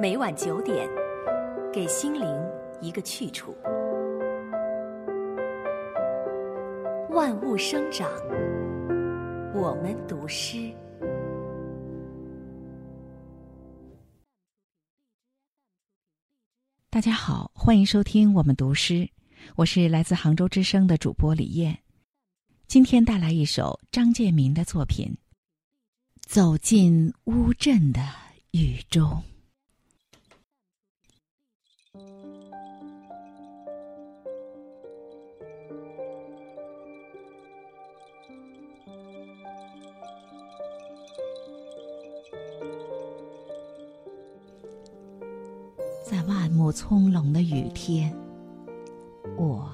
每晚九点，给心灵一个去处。万物生长，我们读诗。大家好，欢迎收听我们读诗，我是来自杭州之声的主播李艳。今天带来一首张建民的作品《走进乌镇的雨中》。在万木葱茏的雨天，我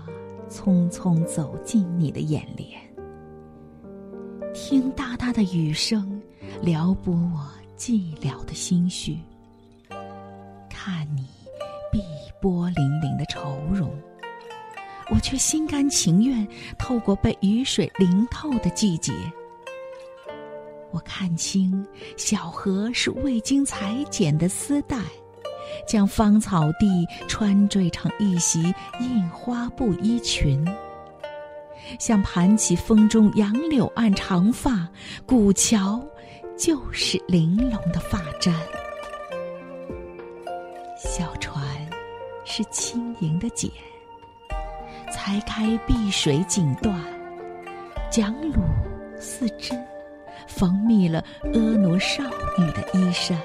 匆匆走进你的眼帘，听哒哒的雨声，撩拨我寂寥的心绪。看你碧波粼粼的愁容，我却心甘情愿透过被雨水淋透的季节。我看清小河是未经裁剪的丝带。将芳草地穿缀成一袭印花布衣裙，像盘起风中杨柳岸长发，古桥就是玲珑的发簪。小船是轻盈的茧，裁开碧水锦缎，桨橹似针，缝密了婀娜少女的衣衫。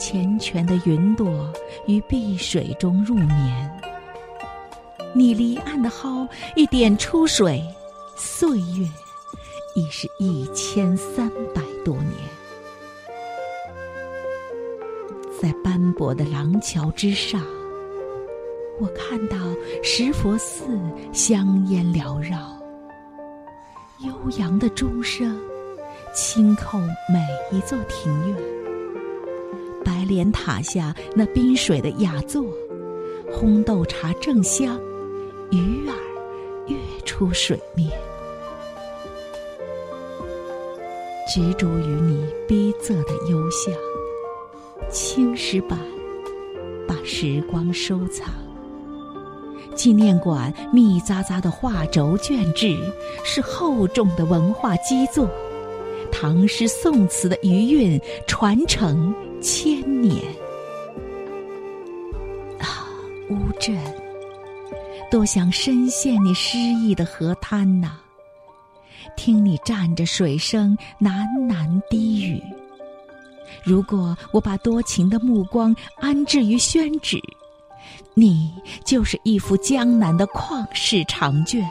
缱绻的云朵于碧水中入眠，你离岸的蒿一点出水，岁月已是一千三百多年。在斑驳的廊桥之上，我看到石佛寺香烟缭绕，悠扬的钟声轻叩每一座庭院。莲塔下那冰水的雅座，烘豆茶正香，鱼儿跃出水面。执着于你逼仄的幽香，青石板把时光收藏。纪念馆密匝匝的画轴卷帙，是厚重的文化基座，唐诗宋词的余韵传承。千年啊，乌镇，多想深陷你诗意的河滩呐！听你站着水声喃喃低语。如果我把多情的目光安置于宣纸，你就是一幅江南的旷世长卷。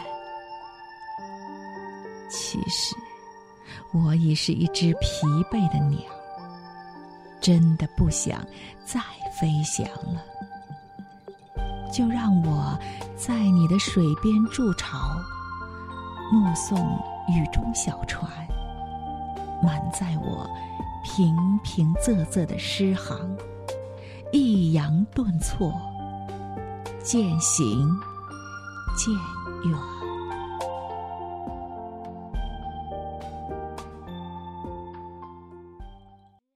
其实，我已是一只疲惫的鸟。真的不想再飞翔了，就让我在你的水边筑巢，目送雨中小船满载我平平仄仄的诗行，抑扬顿挫，渐行渐远。